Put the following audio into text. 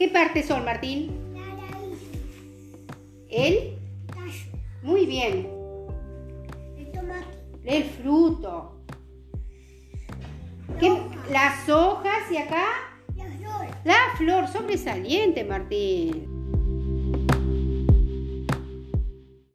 ¿Qué partes son, Martín? ¿El? Muy bien. El tomate. El fruto. ¿Qué- Las hojas y acá La flor. la flor sobresaliente, Martín.